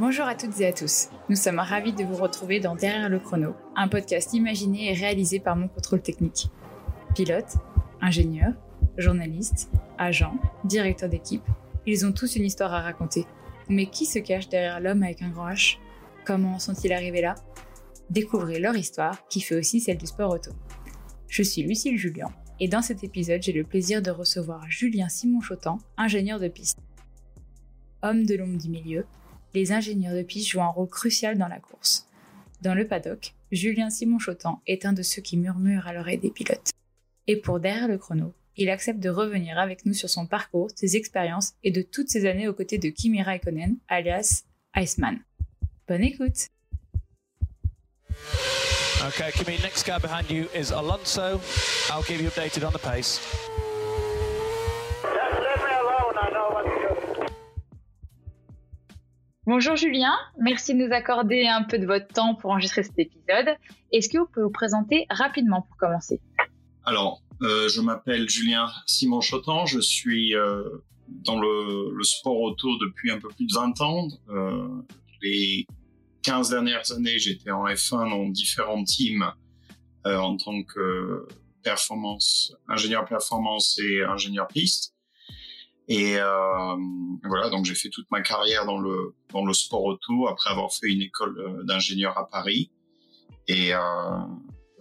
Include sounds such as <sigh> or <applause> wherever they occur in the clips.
Bonjour à toutes et à tous. Nous sommes ravis de vous retrouver dans Derrière le chrono, un podcast imaginé et réalisé par mon contrôle technique. Pilote, ingénieur, journaliste, agent, directeur d'équipe, ils ont tous une histoire à raconter. Mais qui se cache derrière l'homme avec un grand H? Comment sont-ils arrivés là? Découvrez leur histoire, qui fait aussi celle du sport auto. Je suis Lucille Julien, et dans cet épisode, j'ai le plaisir de recevoir Julien Simon-Chotan, ingénieur de piste. Homme de l'ombre du milieu, les ingénieurs de piste jouent un rôle crucial dans la course. Dans le paddock, Julien Simon-Chotan est un de ceux qui murmurent à l'oreille des pilotes. Et pour derrière le chrono, il accepte de revenir avec nous sur son parcours, ses expériences et de toutes ces années aux côtés de Kimi Raikkonen, alias Iceman. Bonne écoute Okay, Kimi, next car behind you is Alonso. I'll keep you updated on the pace. Bonjour Julien, merci de nous accorder un peu de votre temps pour enregistrer cet épisode. Est-ce que vous pouvez vous présenter rapidement pour commencer? Alors, euh, je m'appelle Julien Simon Chotan, je suis euh, dans le, sport auto depuis un peu plus de 20 ans. Euh, les 15 dernières années, j'étais en F1 dans différents teams en tant que performance, ingénieur performance et ingénieur piste. Et euh, voilà, donc j'ai fait toute ma carrière dans le dans le sport auto après avoir fait une école euh, d'ingénieur à Paris. Et euh,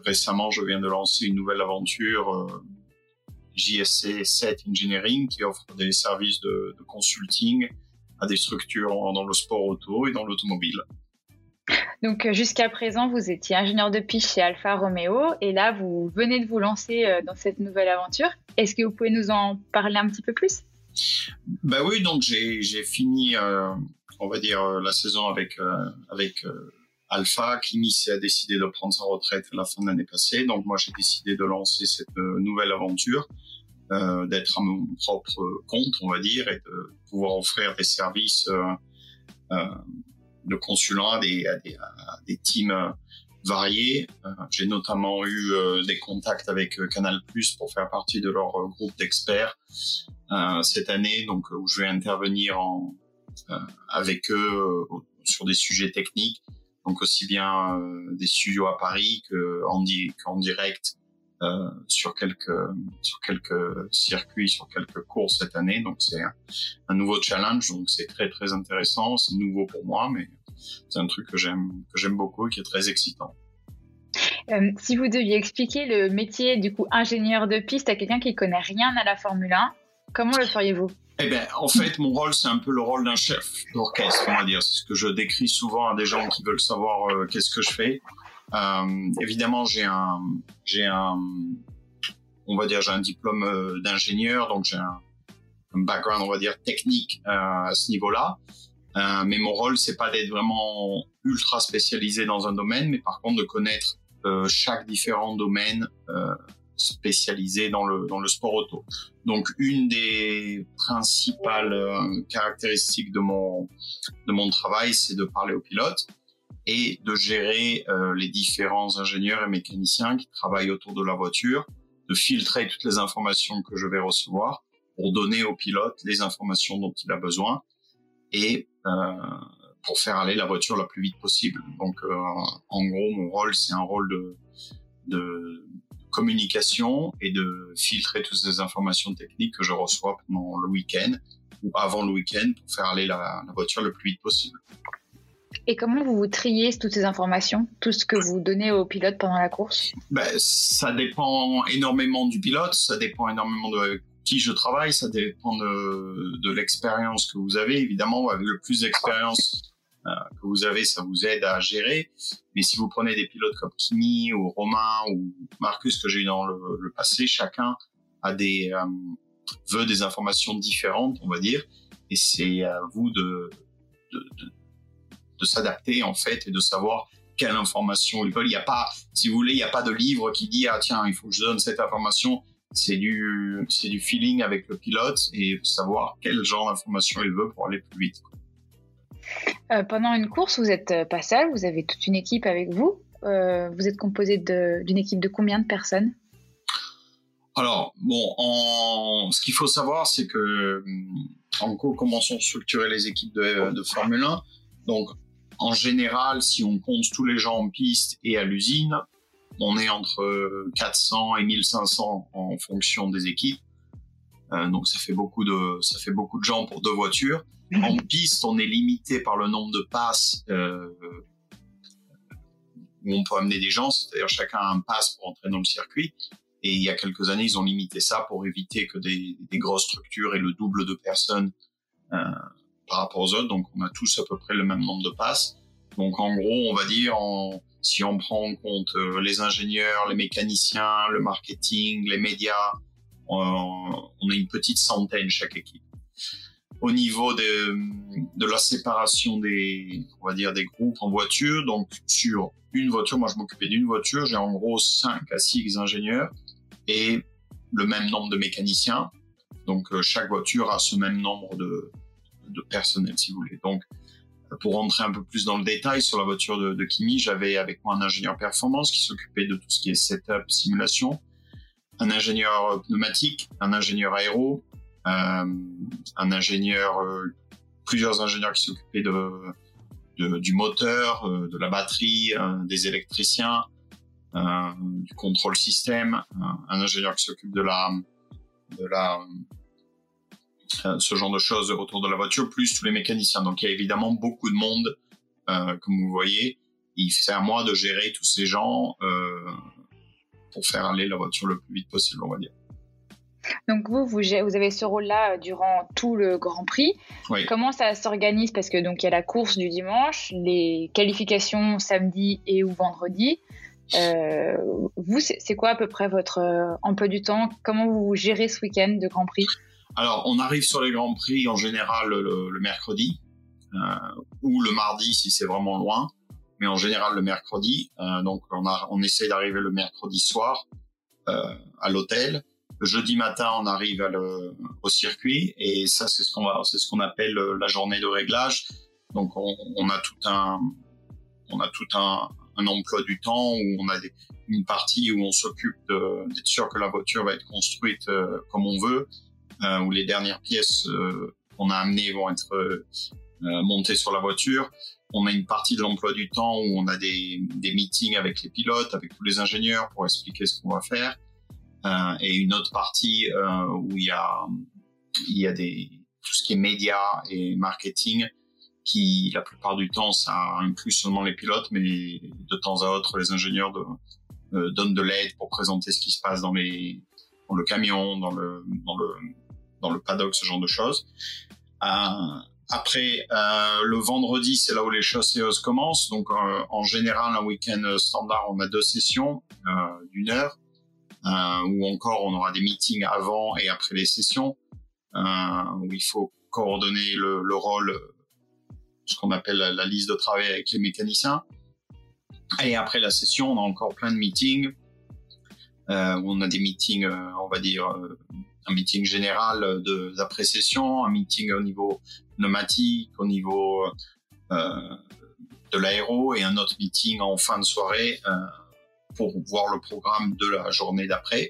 récemment, je viens de lancer une nouvelle aventure JSC 7 Engineering qui offre des services de, de consulting à des structures dans le sport auto et dans l'automobile. Donc jusqu'à présent, vous étiez ingénieur de piste chez Alfa Romeo et là, vous venez de vous lancer dans cette nouvelle aventure. Est-ce que vous pouvez nous en parler un petit peu plus? Bah oui, donc j'ai fini, euh, on va dire, euh, la saison avec euh, avec euh, Alpha. Kimi a décidé de prendre sa retraite à la fin de l'année passée, donc moi j'ai décidé de lancer cette nouvelle aventure, d'être à mon propre compte, on va dire, et de pouvoir offrir des services de consulat à des, à des teams variés. J'ai notamment eu des contacts avec Canal Plus pour faire partie de leur groupe d'experts euh, cette année, donc où je vais intervenir en, euh, avec eux euh, sur des sujets techniques, donc aussi bien des studios à Paris qu'en qu direct euh, sur quelques sur quelques circuits, sur quelques courses cette année. Donc c'est un, un, nouveau challenge, donc c'est très très intéressant. C'est nouveau pour moi, mais c'est un truc que j'aime que j'aime beaucoup et qui est très excitant. Euh, si vous deviez expliquer le métier du coup ingénieur de piste à quelqu'un qui connaît rien à la Formule 1, Comment le feriez-vous? Eh bien, en fait, mon rôle, c'est un peu le rôle d'un chef d'orchestre, on va dire. C'est ce que je décris souvent à des gens qui veulent savoir euh, qu'est-ce que je fais. Euh, évidemment, j'ai un, j'ai un, on va dire, j'ai un diplôme euh, d'ingénieur, donc j'ai un, un, background, on va dire, technique euh, à ce niveau-là. Euh, mais mon rôle, c'est pas d'être vraiment ultra spécialisé dans un domaine, mais par contre de connaître chaque différent domaine spécialisé dans le, dans le sport auto. Donc une des principales euh, caractéristiques de mon, de mon travail, c'est de parler aux pilotes et de gérer euh, les différents ingénieurs et mécaniciens qui travaillent autour de la voiture, de filtrer toutes les informations que je vais recevoir pour donner au pilote les informations dont il a besoin et euh, pour faire aller la voiture la plus vite possible. Donc euh, en gros, mon rôle, c'est un rôle de, de communication et de filtrer toutes ces informations techniques que je reçois pendant le week-end ou avant le week-end pour faire aller la, la, voiture le plus vite possible. Et comment vous, vous triez toutes ces informations, tout ce que vous donnez au pilote pendant la course? Ben, Ça dépend énormément du pilote, ça dépend énormément de qui je travaille, ça dépend de, l'expérience que vous avez. Évidemment, avec le plus d'expérience euh, que vous avez, ça vous aide à gérer. Mais si vous prenez des pilotes comme Kimi ou Romain ou Marcus que j'ai eu dans le, passé, chacun a des euh, veut des informations différentes, on va dire, et c'est à vous de, de s'adapter en fait et de savoir quelle information ils veulent. Il n'y a pas, si vous voulez, il n'y a pas de livre qui dit ah tiens il faut que je donne cette information. C'est du c'est du feeling avec le pilote et savoir quel genre d'information il veut pour aller plus vite. Euh, pendant une course, vous n'êtes euh, pas seul, vous avez toute une équipe avec vous. Euh, vous êtes composé d'une équipe de combien de personnes? Alors, bon, en... ce qu'il faut savoir, c'est que, en gros, comment sont structurées les équipes de, de Formule 1 Donc, en général, si on compte tous les gens en piste et à l'usine, on est entre 400 et 1500 en fonction des équipes. Euh, donc ça fait beaucoup de ça fait beaucoup de gens pour deux voitures. En piste, on est limité par le nombre de passes euh, où on peut amener des gens, c'est-à-dire chacun a un pass pour entrer dans le circuit. Et il y a quelques années, ils ont limité ça pour éviter que des, des grosses structures aient le double de personnes euh, par rapport aux autres. Donc on a tous à peu près le même nombre de passes. Donc en gros, on va dire, si on prend en compte euh, les ingénieurs, les mécaniciens, le marketing, les médias, on, on a une petite centaine chaque équipe. Au niveau de, de la séparation des, on va dire, des groupes en voiture, donc sur une voiture, moi je m'occupais d'une voiture, j'ai en gros 5 à 6 ingénieurs et le même nombre de mécaniciens. Donc euh, chaque voiture a ce même nombre de, de personnel, si vous voulez. Donc pour rentrer un peu plus dans le détail sur la voiture de, Kimi, j'avais avec moi un ingénieur performance qui s'occupait de tout ce qui est setup, simulation, un ingénieur pneumatique, un ingénieur aéro, euh, un ingénieur, euh, plusieurs ingénieurs qui s'occupaient de, du moteur, euh, de la batterie, euh, des électriciens, euh, du contrôle système, un ingénieur qui s'occupe de la, ce genre de choses autour de la voiture, plus tous les mécaniciens. Donc il y a évidemment beaucoup de monde, comme vous voyez. C'est à moi de gérer tous ces gens pour faire aller la voiture le plus vite possible, on va dire. Donc vous, vous, vous avez ce rôle-là euh, durant tout le Grand Prix. Oui. Comment ça s'organise? Parce que donc il y a la course du dimanche, les qualifications samedi et ou vendredi. Euh, vous, c'est quoi à peu près votre euh, emploi du temps? Comment vous gérez ce week-end de Grand Prix? Alors, on arrive sur les Grands Prix en général le, le mercredi euh, ou le mardi si c'est vraiment loin, mais en général le mercredi. Euh, donc, on, a, on essaie d'arriver le mercredi soir euh, à l'hôtel. Le jeudi matin, on arrive à le, au circuit et ça, c'est ce qu'on va, c'est ce qu'on appelle euh, la journée de réglage. Donc, on, on a tout un, on a tout un, un, emploi du temps où on a des, une partie où on s'occupe d'être sûr que la voiture va être construite euh, comme on veut, où les dernières pièces euh, qu'on a amenées vont être euh, montées sur la voiture. On a une partie de l'emploi du temps où on a des, des meetings avec les pilotes, avec tous les ingénieurs pour expliquer ce qu'on va faire. Euh, et une autre partie euh, où il y a il y a des tout ce qui est médias et marketing qui la plupart du temps ça inclut seulement les pilotes mais de temps à autre les ingénieurs de, euh, donnent de l'aide pour présenter ce qui se passe dans les dans le camion dans le dans le dans le paddock ce genre de choses euh, après euh, le vendredi c'est là où les choses commencent donc euh, en général un week-end standard on a deux sessions d'une heure ou encore on aura des meetings avant et après les sessions, où il faut coordonner le, le rôle, ce qu'on appelle la, liste de travail avec les mécaniciens. Et après la session, on a encore plein de meetings, où on a des meetings, on va dire, un meeting général d'après-session, un meeting au niveau pneumatique, au niveau euh, de l'aéro, et un autre meeting en fin de soirée pour voir le programme de la journée d'après.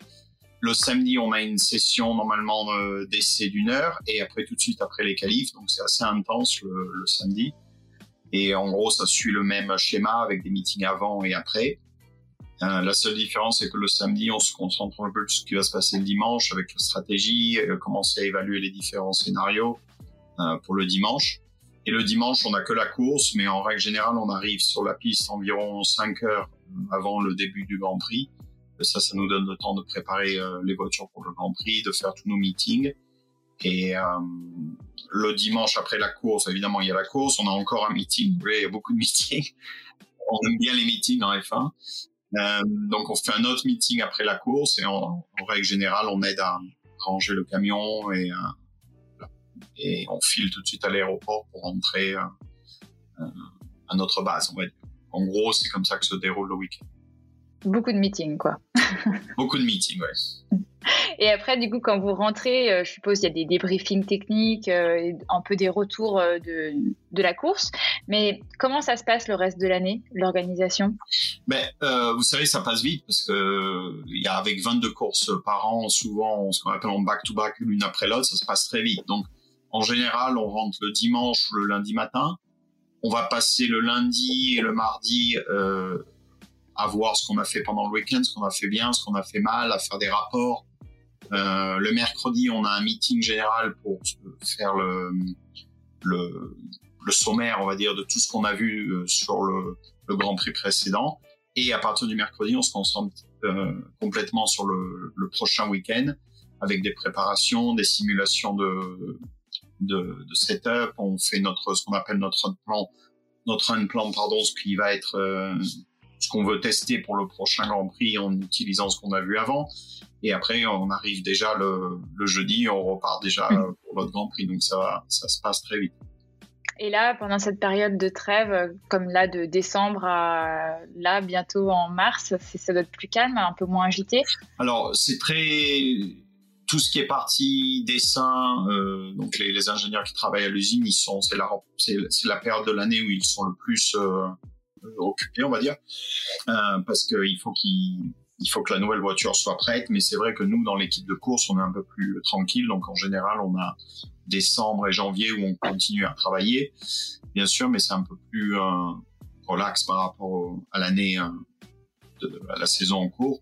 Le samedi, on a une session normalement euh, d'essai d'une heure et après tout de suite après les qualifs, donc c'est assez intense le, samedi. Et en gros, ça suit le même schéma avec des meetings avant et après. Euh, la seule différence, c'est que le samedi, on se concentre un peu sur ce qui va se passer le dimanche avec la stratégie, euh, commencer à évaluer les différents scénarios euh, pour le dimanche. Et le dimanche, on n'a que la course, mais en règle générale, on arrive sur la piste environ 5 heures avant le début du Grand Prix. Ça, ça nous donne le temps de préparer euh, les voitures pour le Grand Prix, de faire tous nos meetings. Et le dimanche après la course, évidemment, il y a la course. On a encore un meeting. Oui, il y a beaucoup de meetings. <laughs> On aime bien les meetings en F1. Euh, donc, on fait un autre meeting après la course et en, règle générale, on aide à ranger le camion et, euh, et on file tout de suite à l'aéroport pour rentrer euh, à notre base. En gros, c'est comme ça que se déroule le week-end. Beaucoup de meetings, quoi. <laughs> Beaucoup de meetings, ouais. Et après, du coup, quand vous rentrez, euh, je suppose qu'il y a des débriefings techniques, euh, un peu des retours euh, de, de, la course. Mais comment ça se passe le reste de l'année, l'organisation? Ben, euh, Vous savez, ça passe vite parce que il y a avec 22 courses par an, souvent ce qu'on appelle en back-to-back, l'une après l'autre, ça se passe très vite. Donc, en général, on rentre le dimanche, le lundi matin. on va passer le lundi et le mardi euh, à voir ce qu'on a fait pendant le week-end, ce qu'on a fait bien, ce qu'on a fait mal, à faire des rapports. Euh, le mercredi, on a un meeting général pour faire le, sommaire, on va dire, de tout ce qu'on a vu euh, sur le, Grand Prix précédent. Et à partir du mercredi, on se concentre euh, complètement sur le, prochain week-end avec des préparations, des simulations de, de, de setup. On fait notre ce qu'on appelle notre plan, notre plan, pardon, ce qui va être ce qu'on veut tester pour le prochain Grand Prix en utilisant ce qu'on a vu avant. Et après, on arrive déjà le, le jeudi, on repart déjà mmh. pour l'autre Grand Prix. Donc ça, se passe très vite. Et là, pendant cette période de trêve, comme là de décembre à là bientôt en mars, ça doit être plus calme, un peu moins agité? Alors c'est très tout ce qui est partie dessin, euh, donc les, les, ingénieurs qui travaillent à l'usine, ils sont c'est la c'est la période de l'année où ils sont le plus euh, occupés, on va dire, euh, parce qu'il faut qu'ils il faut que la nouvelle voiture soit prête, mais c'est vrai que nous, dans l'équipe de course, on est un peu plus tranquille. Donc, en général, on a décembre et janvier où on continue à travailler, bien sûr, mais c'est un peu plus euh, relax par rapport à l'année, euh, à la saison en cours.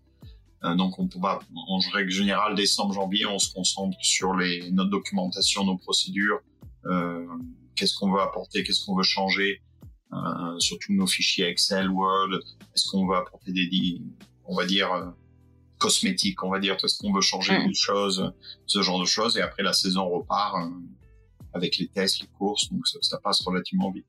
Euh, donc, on pourra, en règle générale, décembre, janvier, on se concentre sur les, notre documentation, nos procédures, euh, qu'est-ce qu'on veut apporter, qu'est-ce qu'on veut changer, euh, surtout nos fichiers Excel, Word, est-ce qu'on veut apporter des, on va dire, euh, cosmétiques, on va dire, est-ce qu'on veut changer mmh. des choses, ce genre de choses, et après la saison repart euh, avec les tests, les courses, donc ça, ça, passe relativement vite.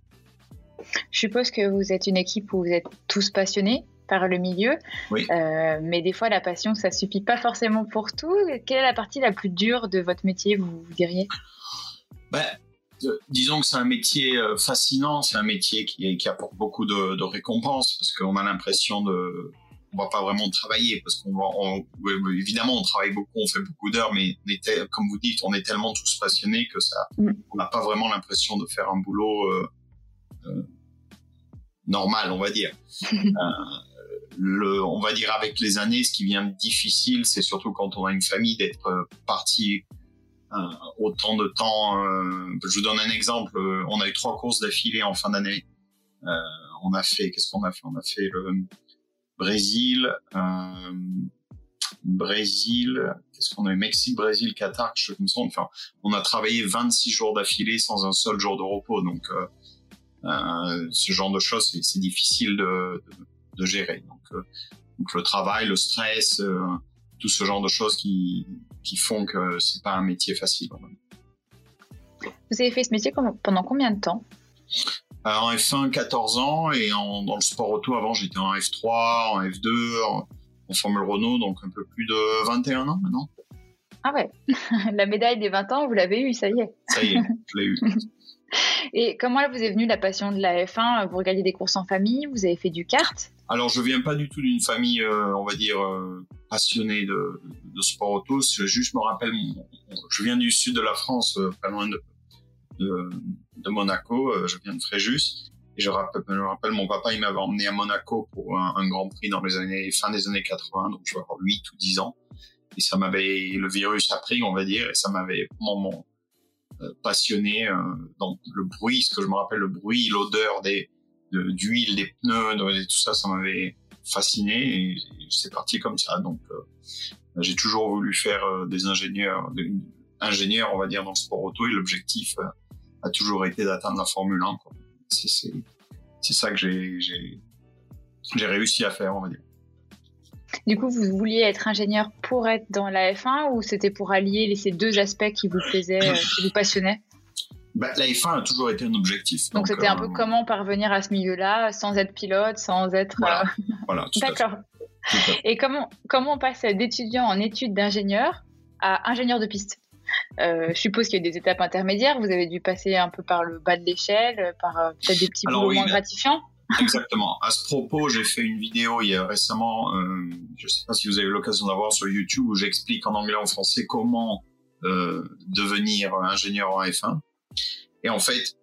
Je suppose que vous êtes une équipe où vous êtes tous passionnés par le milieu, oui. euh, mais des fois la passion ça suffit pas forcément pour tout. Quelle est la partie la plus dure de votre métier, vous, vous diriez? Ben, disons que c'est un métier euh, fascinant, c'est un métier qui, qui apporte beaucoup de, de récompenses parce qu'on a l'impression de on va pas vraiment travailler parce qu'on va on, évidemment on travaille beaucoup on fait beaucoup d'heures mais on était, comme vous dites on est tellement tous passionnés que ça mm. on n'a pas vraiment l'impression de faire un boulot euh, euh, normal on va dire <laughs> euh, le on va dire avec les années ce qui vient difficile c'est surtout quand on a une famille d'être parti autant de temps je vous donne un exemple. On a eu trois courses d'affilée en fin d'année. On a fait qu'est-ce qu'on a fait? On a fait le Brésil, euh, Brésil, qu'est-ce qu'on a eu? Mexique, Brésil, Qatar, je me sens. Enfin, on a travaillé 26 jours d'affilée sans un seul jour de repos, donc euh, euh, ce genre de choses, c'est difficile de, de, gérer. Donc, euh, donc, le travail, le stress, euh, tout ce genre de choses qui, qui font que c'est pas un métier facile. Vous avez fait ce métier pendant combien de temps? Euh, en F1 14 ans et en, dans le sport auto avant j'étais en F3, en F2, en, en, Formule Renault donc un peu plus de 21 ans maintenant. Ah ouais, <laughs> la médaille des 20 ans vous l'avez eu, ça y est. Ça y est, je l'ai eu. <laughs> et comment vous est venue la passion de la F1 Vous regardiez des courses en famille, vous avez fait du kart? Alors je viens pas du tout d'une famille, euh, on va dire, euh, passionnée de, de, sport auto. Je me rappelle, mon, je viens du sud de la France, euh, pas loin de, Monaco. Je viens de Fréjus. Et je rappelle, rappelle, mon papa, il m'avait emmené à Monaco pour un, Grand Prix dans les années, fin des années 80, donc je vais avoir 8 ou 10 ans. Et ça m'avait, le virus a pris, on va dire, et ça m'avait vraiment euh, passionné euh, dans le bruit, ce que je me rappelle, le bruit, l'odeur des, d'huile, des pneus, de, tout ça, ça m'avait fasciné et c'est parti comme ça. Donc, euh, j'ai toujours voulu faire euh, des ingénieurs, des, ingénieurs, on va dire, dans le sport auto et l'objectif euh, a toujours été d'atteindre la Formule 1. C'est ça que j'ai réussi à faire, on va dire. Du coup, vous vouliez être ingénieur pour être dans la F1 ou c'était pour allier ces deux aspects qui vous plaisaient, euh, qui vous passionnaient? Bah, La F1 a toujours été un objectif. Donc c'était euh, un peu comment parvenir à ce milieu-là sans être pilote, sans être. Voilà, euh... <laughs> voilà D'accord. Et comment, comment on passe d'étudiant en études d'ingénieur à ingénieur de piste? Euh, je suppose qu'il y a des étapes intermédiaires. Vous avez dû passer un peu par le bas de l'échelle, par euh, peut-être des petits boulots oui, moins gratifiants. Exactement. À ce propos, j'ai fait une vidéo il y a récemment, euh, je ne sais pas si vous avez eu l'occasion d'avoir sur YouTube, où j'explique en anglais et en français comment euh, devenir ingénieur en F1. Et en fait,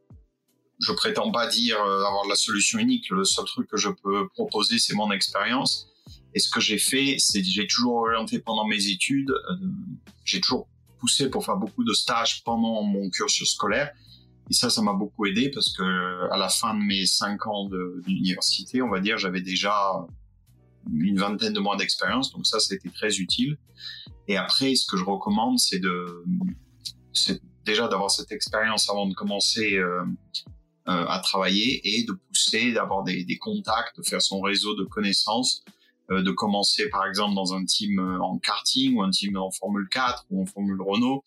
je prétends pas dire euh, avoir la solution unique. Le seul truc que je peux proposer, c'est mon expérience. Et ce que j'ai fait, c'est j'ai toujours orienté pendant mes études. Euh, j'ai toujours poussé pour faire beaucoup de stages pendant mon cursus scolaire. Et ça, ça m'a beaucoup aidé parce que à la fin de mes cinq ans d'université, on va dire, j'avais déjà une vingtaine de mois d'expérience, donc ça, c'était très utile. Et après, ce que je recommande, c'est de, c'est déjà d'avoir cette expérience avant de commencer euh, euh, à travailler et de pousser, d'avoir des, contacts, de faire son réseau de connaissances, de commencer par exemple dans un team euh, en karting ou un team en Formule 4 ou en Formule Renault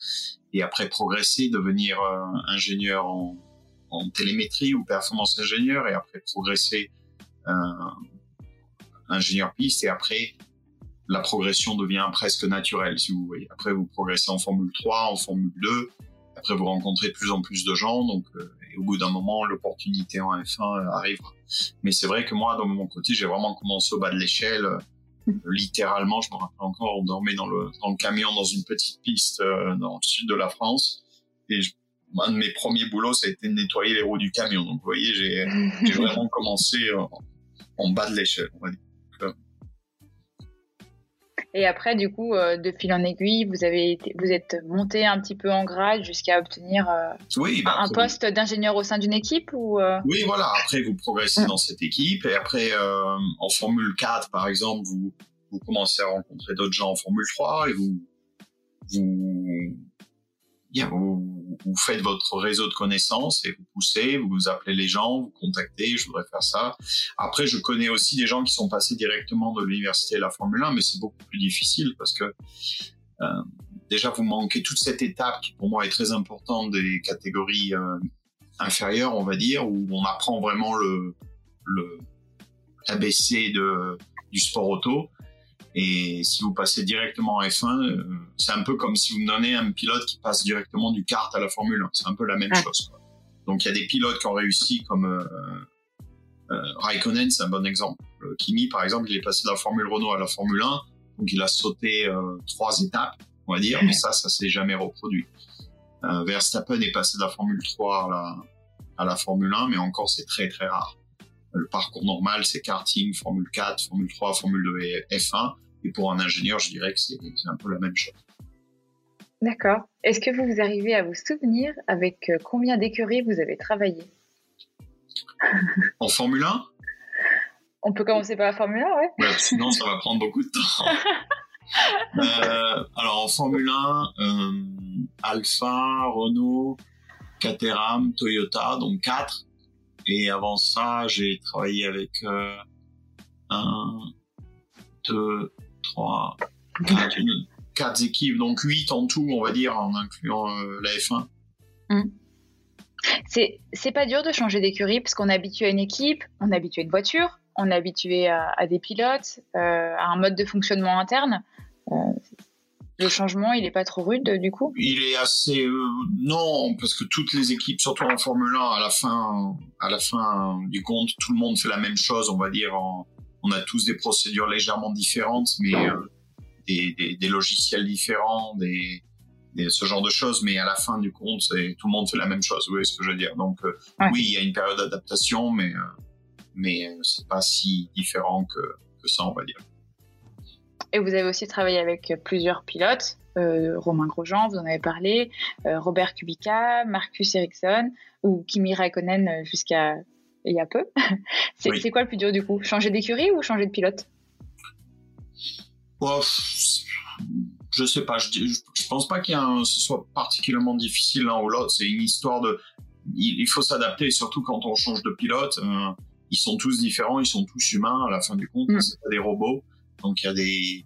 et après progresser, devenir euh, ingénieur en, en, télémétrie ou performance ingénieur et après progresser ingénieur piste et après la progression devient presque naturelle si vous voyez. Après vous progressez en Formule 3, en Formule 2, après vous rencontrez de plus en plus de gens donc et au bout d'un moment l'opportunité en F1 arrivera. Mais c'est vrai que moi, de mon côté, j'ai vraiment commencé au bas de l'échelle. Euh, littéralement, je me rappelle encore, on dormait dans le, dans le camion dans une petite piste euh, dans le sud de la France. Et un de mes premiers boulots, ça a été de nettoyer les roues du camion. Donc, vous voyez, j'ai <laughs> vraiment commencé en, en bas de l'échelle, on va dire. Et après, du coup, euh, de fil en aiguille, vous avez vous êtes monté un petit peu en grade jusqu'à obtenir euh, bah, un poste d'ingénieur au sein d'une équipe ou euh? Oui, voilà. Après, vous progressez dans cette équipe et après, en Formule 4, par exemple, vous vous commencez à rencontrer d'autres gens en Formule 3 et vous vous vous, faites votre réseau de connaissances et vous poussez, vous appelez les gens, vous contactez, je voudrais faire ça. Après, je connais aussi des gens qui sont passés directement de l'université à la Formule 1, mais c'est beaucoup plus difficile parce que euh, déjà vous manquez toute cette étape qui pour moi est très importante des catégories euh, inférieures, on va dire, où on apprend vraiment le, le de, du sport auto. Et si vous passez directement en F1, euh, c'est un peu comme si vous me donnez un pilote qui passe directement du kart à la Formule 1. C'est un peu la même chose. Quoi. Donc il y a des pilotes qui ont réussi comme euh, euh, Raikkonen, c'est un bon exemple. Kimi, par exemple, il est passé de la Formule Renault à la Formule 1, donc il a sauté euh, trois étapes, on va dire, mais ça, ça s'est jamais reproduit. Verstappen est passé de la Formule 3 à la, à la Formule 1, mais encore c'est très très rare. Le parcours normal, c'est karting, Formule 4, Formule 3, Formule 2 et F1. Et pour un ingénieur, je dirais que c'est un peu la même chose. D'accord. Est-ce que vous arrivez à vous souvenir avec euh, combien d'écuries vous avez travaillé? En Formule 1 On peut commencer par la Formule 1, ouais. ouais sinon, ça va prendre beaucoup de temps. <laughs> euh, alors, en Formule 1, euh, Alpha, Renault, Caterham, Toyota, donc 4. Et avant ça, j'ai travaillé avec euh, 1, 2, 3, 4, 4 équipes, donc 8 en tout, on va dire, en incluant euh, la F1. Mmh. C'est pas dur de changer d'écurie parce qu'on est habitué à une équipe, on est habitué à une voiture, on est habitué à, à des pilotes, euh, à un mode de fonctionnement interne. Euh, le changement, il n'est pas trop rude du coup Il est assez euh, non parce que toutes les équipes, surtout en Formule 1, à la fin, à la fin du compte, tout le monde fait la même chose. On va dire, en, on a tous des procédures légèrement différentes, mais euh, des, des, des, logiciels différents, des, des, ce genre de choses. Mais à la fin du compte, tout le monde fait la même chose. Vous voyez ce que je veux dire? Donc euh, ouais. oui, il y a une période d'adaptation, mais euh, mais c'est pas si différent que, que ça, on va dire. Et vous avez aussi travaillé avec plusieurs pilotes, euh, Romain Grosjean, vous en avez parlé, euh, Robert Kubica, Marcus Ericsson ou Kimi Raikkonen jusqu'à il y a peu. <laughs> c'est oui. quoi le plus dur du coup? Changer d'écurie ou changer de pilote? Oh, Je sais pas, je, je pense pas qu'il ce soit particulièrement difficile l'un ou l'autre. C'est une histoire de. Il, il faut s'adapter, surtout quand on change de pilote. Euh, ils sont tous différents, ils sont tous humains à la fin du compte, mm. c'est pas des robots. Donc il y a des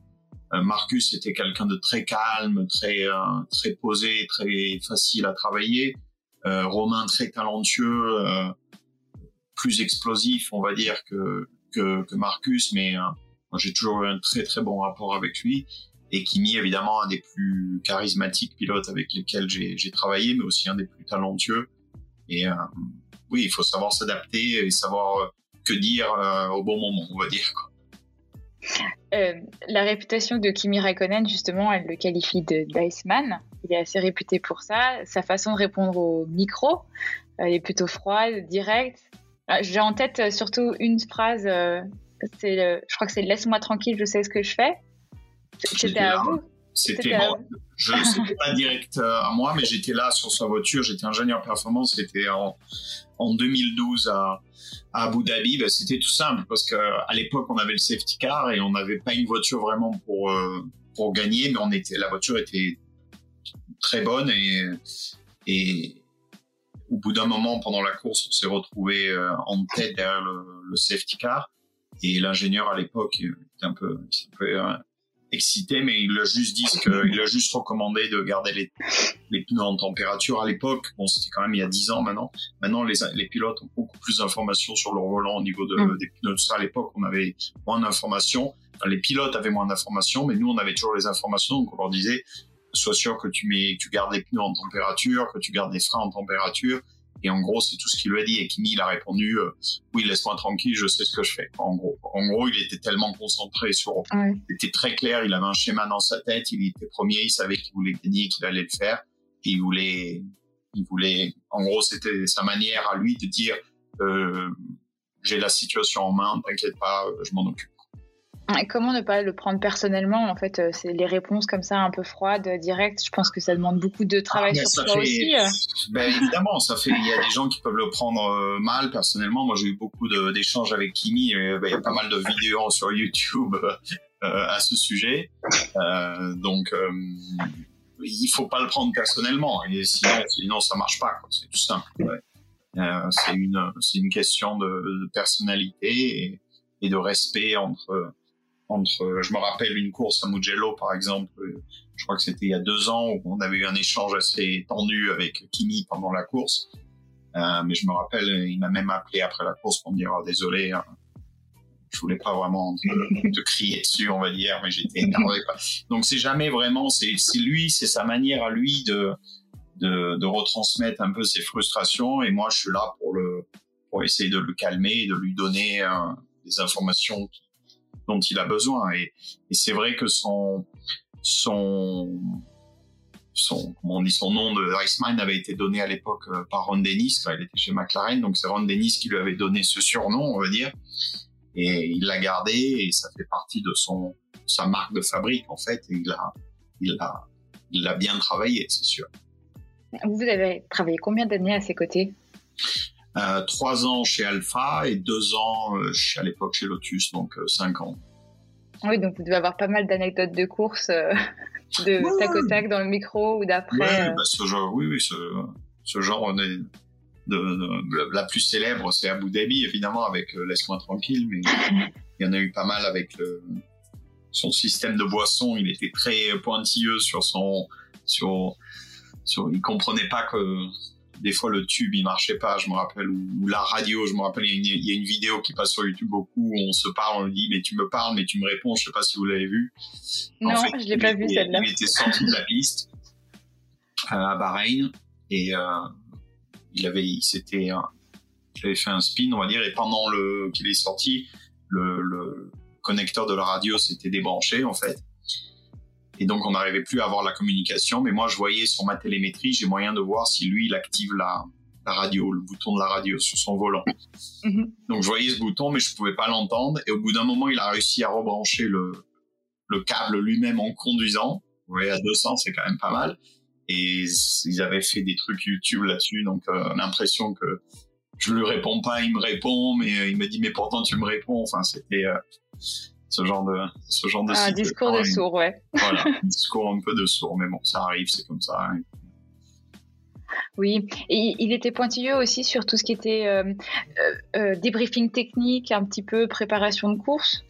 euh, Marcus était quelqu'un de très calme, très euh, très posé, très facile à travailler. Euh, Romain très talentueux, euh, plus explosif, on va dire que que, Marcus, mais euh, j'ai toujours eu un très très bon rapport avec lui. Et Kimi, évidemment, un des plus charismatiques pilotes avec lesquels j'ai travaillé, mais aussi un des plus talentueux. Et euh, oui, il faut savoir s'adapter et savoir que dire au bon moment, on va dire. Quoi. Euh, la réputation de Kimi Raikkonen, justement, elle le qualifie de d'Iceman. Il est assez réputé pour ça. Sa façon de répondre au micro, elle est plutôt froide, directe. J'ai en tête surtout une phrase, euh, c'est je crois que c'est Laisse-moi tranquille, je sais ce que je fais. C'était à vous. C'était bon, je n'étais pas direct à moi, mais j'étais là sur sa voiture. J'étais ingénieur performance. C'était en, en 2012 à, à Abu Dhabi. Ben, c'était tout simple parce qu'à l'époque, on avait le safety car et on n'avait pas une voiture vraiment pour, euh, pour gagner, mais on était, la voiture était très bonne et, et au bout d'un moment, pendant la course, on s'est retrouvé euh, en tête derrière le, le safety car et l'ingénieur à l'époque était un peu, un peu euh, excité, mais il a juste dit qu'il a juste recommandé de garder les, les pneus en température à l'époque. Bon, c'était quand même il y a 10 ans maintenant. Maintenant, les, les pilotes ont beaucoup plus d'informations sur leur volant au niveau de, mm. des pneus. Ça, à l'époque, on avait moins d'informations. les pilotes avaient moins d'informations, mais nous, on avait toujours les informations. Donc, on leur disait, sois sûr que tu mets, que tu gardes les pneus en température, que tu gardes les freins en température, et en gros, c'est tout ce qu'il lui a dit. Et Kimi, il a répondu, euh, oui, laisse-moi tranquille, je sais ce que je fais. En gros, en gros, il était tellement concentré sur, ouais. il était très clair, il avait un schéma dans sa tête, il était premier, il savait qu'il voulait gagner, qu'il allait le faire. Et il voulait, il voulait, en gros, c'était sa manière à lui de dire, euh, j'ai la situation en main, t'inquiète pas, je m'en occupe. Et comment ne pas le prendre personnellement En fait, euh, c'est les réponses comme ça, un peu froides, directes. Je pense que ça demande beaucoup de travail ah, sur soi aussi. Euh. <laughs> Ben, évidemment, ça fait. Il y a des gens qui peuvent le prendre euh, mal. Personnellement, moi, j'ai eu beaucoup d'échanges avec Kimi. Ben, il y a pas mal de vidéos sur YouTube à ce sujet. donc, il faut pas le prendre personnellement. Et sinon, sinon ça marche pas. C'est tout simple. c'est une, c'est une question de, de personnalité et, et de respect entre entre, je me rappelle une course à Mugello par exemple, je crois que c'était il y a deux ans où on avait eu un échange assez tendu avec Kimi pendant la course. Euh, mais je me rappelle, il m'a même appelé après la course pour me dire oh, désolé, hein, je voulais pas vraiment te, crier dessus, on va dire, mais j'étais énervé. Donc c'est jamais vraiment, c'est lui, c'est sa manière à lui de, retransmettre un peu ses frustrations, et moi je suis là pour essayer de le calmer de lui donner euh, des informations dont il a besoin. Et, c'est vrai que son, son, comment on dit, son nom de Iceman avait été donné à l'époque euh, par Ron Dennis quand il était chez McLaren. Donc c'est Ron Dennis qui lui avait donné ce surnom, on va dire. Et il l'a gardé et ça fait partie de son, sa marque de fabrique, en fait. Et il l'a, il l'a, il l'a bien travaillé, c'est sûr. Vous avez travaillé combien d'années à ses côtés? Euh, trois ans chez Alpha et deux ans euh, à l'époque chez Lotus, donc euh, cinq ans. Oui, donc vous devez avoir pas mal d'anecdotes de course <laughs> de tac au tac dans le micro ou d'après. Oui, bah, ce genre, oui, oui, ce, ce genre de, de, la plus célèbre, c'est Abu Dhabi, évidemment, avec Laisse-moi tranquille, mais <laughs> il y en a eu pas mal avec le, son système de boisson. Il était très pointilleux sur son, sur, sur, il comprenait pas que des fois le tube il marchait pas, je me rappelle, ou, la radio, je me rappelle, il y, a une, vidéo qui passe sur YouTube beaucoup où on se parle, on dit mais tu me parles, mais tu me réponds, je sais pas si vous l'avez vu. Non, je l'ai pas vu celle-là. Il était sorti de la piste euh, à Bahreïn et euh, il avait, il s'était, il avait fait un spin, on va dire, et pendant le qu'il est sorti, le, le connecteur de la radio s'était débranché en fait. Et donc, on n'arrivait plus à avoir la communication. Mais moi, je voyais sur ma télémétrie, j'ai moyen de voir si lui, il active la, la radio, le bouton de la radio sur son volant. Mhm. Donc, je voyais ce bouton, mais je pouvais pas l'entendre. Et au bout d'un moment, il a réussi à rebrancher le, le câble lui-même en conduisant. Vous voyez, à 200, c'est quand même pas mal. Et ils avaient fait des trucs YouTube là-dessus. Donc, euh, l'impression que je lui réponds pas, il me répond, mais euh, il me dit, mais pourtant, tu me réponds. Enfin, c'était, euh, ce genre de ce genre de un discours de sourd ouais voilà un <laughs> discours un peu de sourd mais bon ça arrive c'est comme ça hein. Oui, et il était pointilleux aussi sur tout ce qui était euh, euh, euh, débriefing technique, un petit peu préparation de course.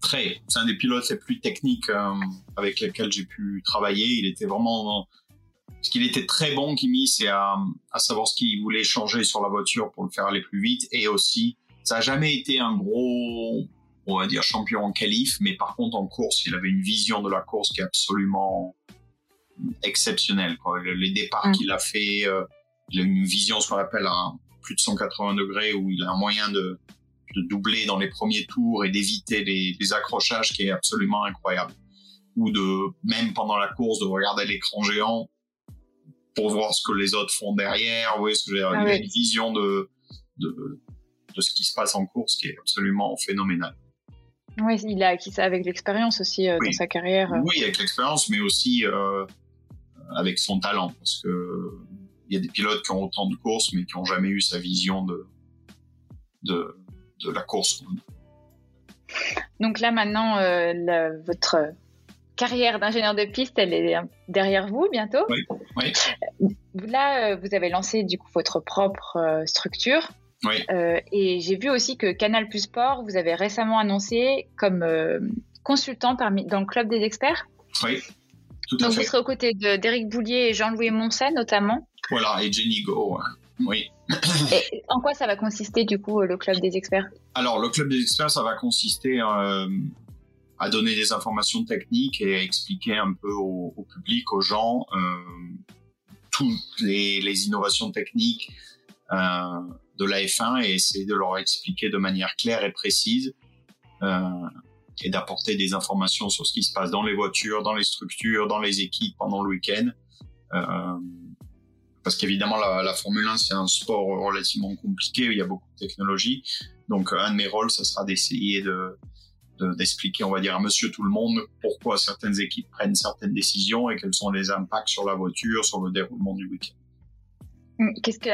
Très. C'est un des pilotes les plus techniques avec lesquels j'ai pu travailler. Il était vraiment. Ce qu'il était très bon, Kimi, c'est à, à savoir ce qu'il voulait changer sur la voiture pour le faire aller plus vite. Et aussi, ça n'a jamais été un gros on va dire champion en qualif, mais par contre en course, il avait une vision de la course qui est absolument exceptionnelle. Quoi. Les départs mm. qu'il a fait, euh, il a une vision, ce qu'on appelle à plus de 180 degrés, où il a un moyen de, de doubler dans les premiers tours et d'éviter les, les, accrochages qui est absolument incroyable. Ou de, même pendant la course, de regarder l'écran géant pour voir ce que les autres font derrière. Vous voyez ce que j'ai ah une vision de, de, de ce qui se passe en course qui est absolument phénoménale. Oui, il a acquis ça avec l'expérience aussi euh, dans sa carrière. Oui, avec l'expérience, mais aussi euh, avec son talent, parce que il y a des pilotes qui ont autant de courses, mais qui n'ont jamais eu sa vision de, de, de la course. Donc là, maintenant, euh, votre carrière d'ingénieur de piste, elle est derrière vous bientôt. Oui. oui. Là, euh, vous avez lancé du coup votre propre euh, structure. Oui. et j'ai vu aussi que Canal Plus Sport, vous avez récemment annoncé comme consultant parmi, dans le club des experts. Oui. Tout à Donc fait. vous serez aux côtés d'Éric Boulier et Jean-Louis Moncet notamment. Voilà, et Jenny Go. Oui. Et en quoi ça va consister du coup le club des experts? Alors le club des experts, ça va consister euh, à donner des informations techniques et à expliquer un peu au, au public, aux gens, euh, toutes les, les, innovations techniques euh, de la F1 et essayer de leur expliquer de manière claire et précise euh, et d'apporter des informations sur ce qui se passe dans les voitures, dans les structures, dans les équipes pendant le week-end. Euh, parce qu'évidemment la, Formule 1 c'est un sport relativement compliqué il y a beaucoup de technologie donc un de mes rôles ça sera d'essayer de d'expliquer on va dire à monsieur tout le monde pourquoi certaines équipes prennent certaines décisions et quels sont les impacts sur la voiture sur le déroulement du week-end Qu'est-ce que,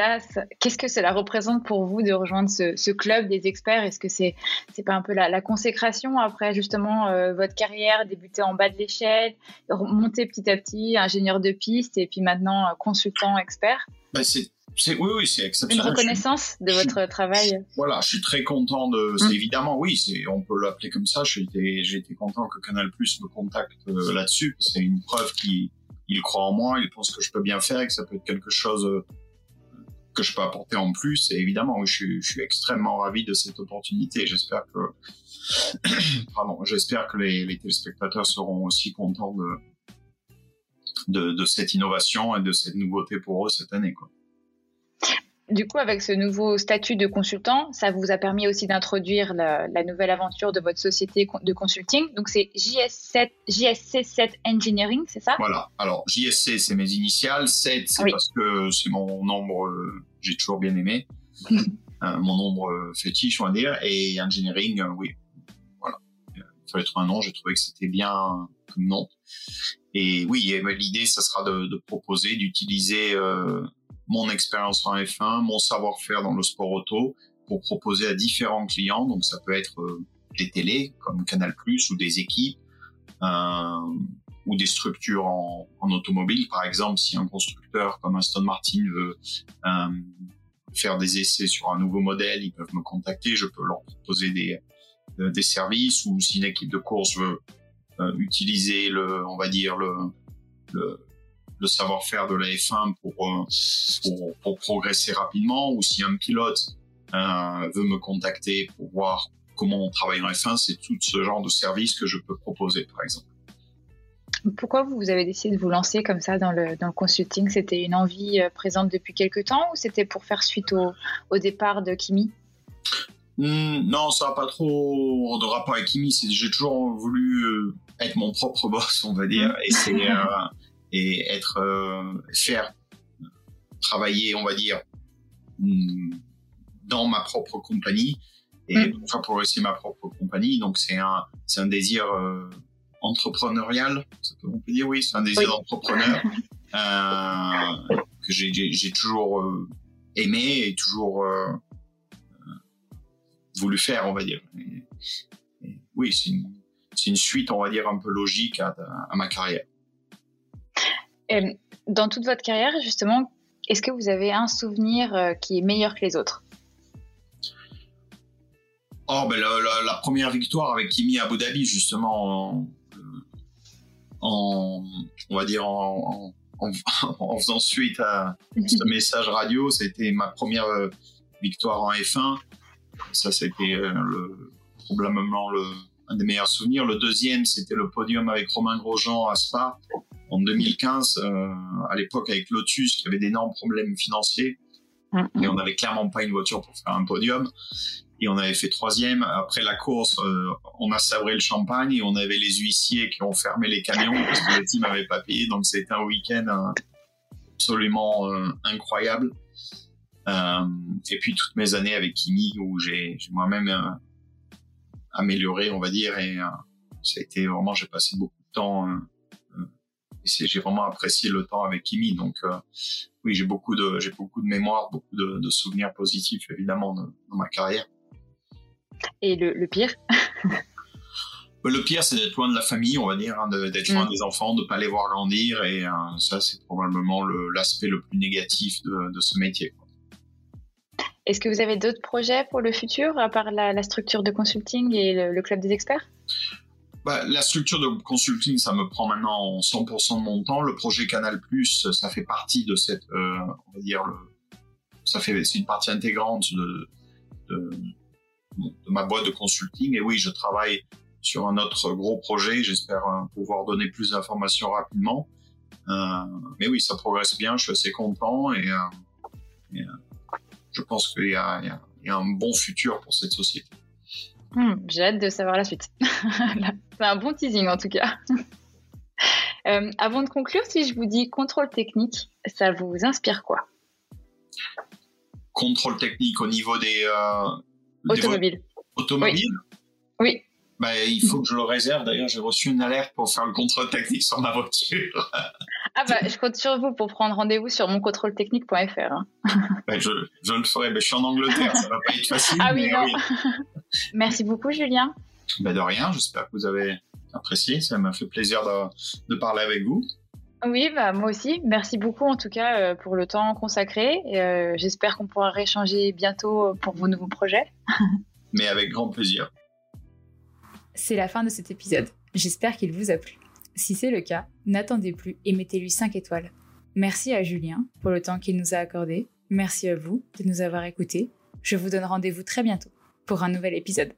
qu'est-ce que cela représente pour vous de rejoindre ce, ce club des experts? Est-ce que c'est c'est pas un peu la, la consécration après justement euh, votre carrière, débuter en bas de l'échelle, monter petit à petit, ingénieur de piste et puis maintenant euh, consultant expert? Ben c'est, c'est, Oui, oui, c'est exceptionnel. Une reconnaissance de votre travail? Voilà, je suis très content de... C'est mmh. évidemment, oui, c'est, on peut l'appeler comme ça. J'ai été, j'ai été content que Canal Plus me contacte euh, là-dessus. C'est une preuve qu'il il croit en moi, il pense que je peux bien faire et que ça peut être quelque chose que je peux apporter en plus. Et évidemment, je je suis extrêmement ravi de cette opportunité. J'espère que, <coughs> pardon, j'espère que les, les, téléspectateurs seront aussi contents de, de, de, cette innovation et de cette nouveauté pour eux cette année. Quoi. Du coup, avec ce nouveau statut de consultant, ça vous a permis aussi d'introduire la, la, nouvelle aventure de votre société de consulting. Donc, c'est JS7, JSC7 Engineering, c'est ça? Voilà. Alors, JSC, c'est mes initiales. 7, c'est oui. parce que c'est mon nombre, euh, j'ai toujours bien aimé. <laughs> euh, mon nombre euh, fétiche, on va dire. Et Engineering, oui. Voilà. Il fallait trouver un nom. J'ai trouvé que c'était bien comme nom. Et oui, l'idée, ça sera de, de proposer, d'utiliser mon expérience en F1, mon savoir-faire dans le sport auto pour proposer à différents clients. Donc ça peut être euh, des télés comme Canal+ ou des équipes euh, ou des structures en, automobile. Par exemple, si un constructeur comme Aston Martin veut euh, faire des essais sur un nouveau modèle, ils peuvent me contacter. Je peux leur proposer des euh, des services ou si une équipe de course veut euh, utiliser le, on va dire le, le le savoir-faire de la F1 pour, pour, pour, progresser rapidement ou si un pilote euh, veut me contacter pour voir comment on travaille en F1, c'est tout ce genre de service que je peux proposer par exemple. Pourquoi vous avez décidé de vous lancer comme ça dans le, dans le consulting? C'était une envie euh, présente depuis quelques temps ou c'était pour faire suite au, au départ de Kimi? Mmh, Non, ça n'a pas trop de rapport avec Kimi. J'ai toujours voulu euh, être mon propre boss, on va dire. Mmh. Et c'est euh, <laughs> et être euh, faire travailler on va dire dans ma propre compagnie et mmh. faire progresser ma propre compagnie donc c'est un c'est un désir euh, entrepreneurial peut, on peut dire oui c'est un désir oui. d'entrepreneur <laughs> euh, que j'ai toujours euh, aimé et toujours voulu faire on va dire et, et oui c'est une, une suite on va dire un peu logique à, à ma carrière et dans toute votre carrière, justement, est-ce que vous avez un souvenir euh, qui est meilleur que les autres? Oh, ben la, la, la, première victoire avec Kimi à Abu Dhabi, justement, en, en on va dire en, en, en, faisant suite à ce <laughs> message radio, c'était ma première euh, victoire en F1. Ça, c'était euh, le, probablement le, un des meilleurs souvenirs. Le deuxième, c'était le podium avec Romain Grosjean à Spa en 2015, euh, à l'époque avec Lotus, qui avait d'énormes problèmes financiers. Et on n'avait clairement pas une voiture pour faire un podium. Et on avait fait troisième. Après la course, euh, on a sabré le champagne et on avait les huissiers qui ont fermé les camions parce que le team n'avait pas payé. Donc c'était un week-end euh, absolument incroyable. et puis toutes mes années avec Kimi où j'ai moi-même amélioré, on va dire. Et ça a été vraiment, j'ai passé beaucoup de temps j'ai vraiment apprécié le temps avec Kimi. Donc oui, j'ai beaucoup de j'ai beaucoup de mémoire, beaucoup de, souvenirs positifs évidemment dans ma carrière. Et le, pire? Le pire, c'est d'être loin de la famille, on va dire, hein, d'être loin mm. des enfants, de pas les voir grandir, et ça, c'est probablement l'aspect le, plus négatif de, ce métier. Est-ce que vous avez d'autres projets pour le futur, à part la, structure de consulting et le club des experts? Bah, la structure de consulting, ça me prend maintenant 100% de mon temps. Le projet Canal+, ça fait partie de cette, euh, on va dire, ça fait, c'est une partie intégrante de, ma boîte de consulting. Et oui, je travaille sur un autre gros projet. J'espère euh, pouvoir donner plus d'informations rapidement. Euh, mais oui, ça progresse bien. Je suis assez content et, je pense qu'il y, a, un bon futur pour cette société. Hmm, j'ai hâte de savoir la suite. <laughs> C'est un bon teasing en tout cas. <laughs> Euh, avant de conclure, si je vous dis contrôle technique, ça vous inspire quoi? Contrôle technique au niveau des... Euh, automobiles. Automobiles Oui. Ben, il faut que je le réserve. D'ailleurs, j'ai reçu une alerte pour faire le contrôle technique sur ma voiture. ah bah, je compte sur vous pour prendre rendez-vous sur moncontrôletechnique.fr. Hein. <laughs> Ben, je, je, le ferai. Ben, je suis en Angleterre, ça va pas être facile. Ah oui, non. <laughs> Merci beaucoup, Julien. Ben, de rien. J'espère que vous avez apprécié. Ça m'a fait plaisir de, parler avec vous. Oui, bah, moi aussi. Merci beaucoup en tout cas euh, pour le temps consacré. Euh, j'espère qu'on pourra rééchanger bientôt pour vos nouveaux projets. <laughs> Mais avec grand plaisir. C'est la fin de cet épisode. J'espère qu'il vous a plu. Si c'est le cas, n'attendez plus et mettez-lui 5 étoiles. Merci à Julien pour le temps qu'il nous a accordé. Merci à vous de nous avoir écoutés. Je vous donne rendez-vous très bientôt pour un nouvel épisode.